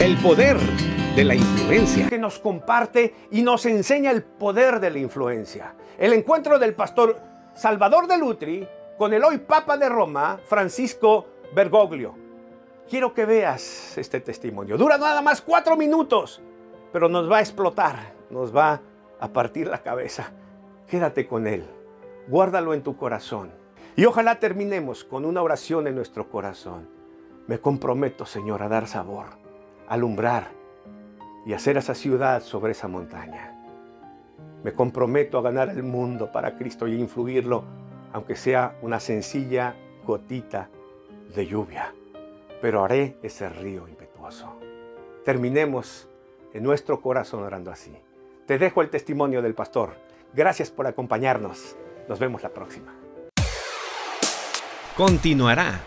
El poder de la influencia. Que nos comparte y nos enseña el poder de la influencia. El encuentro del pastor Salvador de Lutri con el hoy Papa de Roma, Francisco Bergoglio. Quiero que veas este testimonio. Dura nada más cuatro minutos, pero nos va a explotar, nos va a partir la cabeza. Quédate con él, guárdalo en tu corazón. Y ojalá terminemos con una oración en nuestro corazón. Me comprometo, Señor, a dar sabor, alumbrar y hacer esa ciudad sobre esa montaña. Me comprometo a ganar el mundo para Cristo y influirlo, aunque sea una sencilla gotita de lluvia. Pero haré ese río impetuoso. Terminemos en nuestro corazón orando así. Te dejo el testimonio del pastor. Gracias por acompañarnos. Nos vemos la próxima. Continuará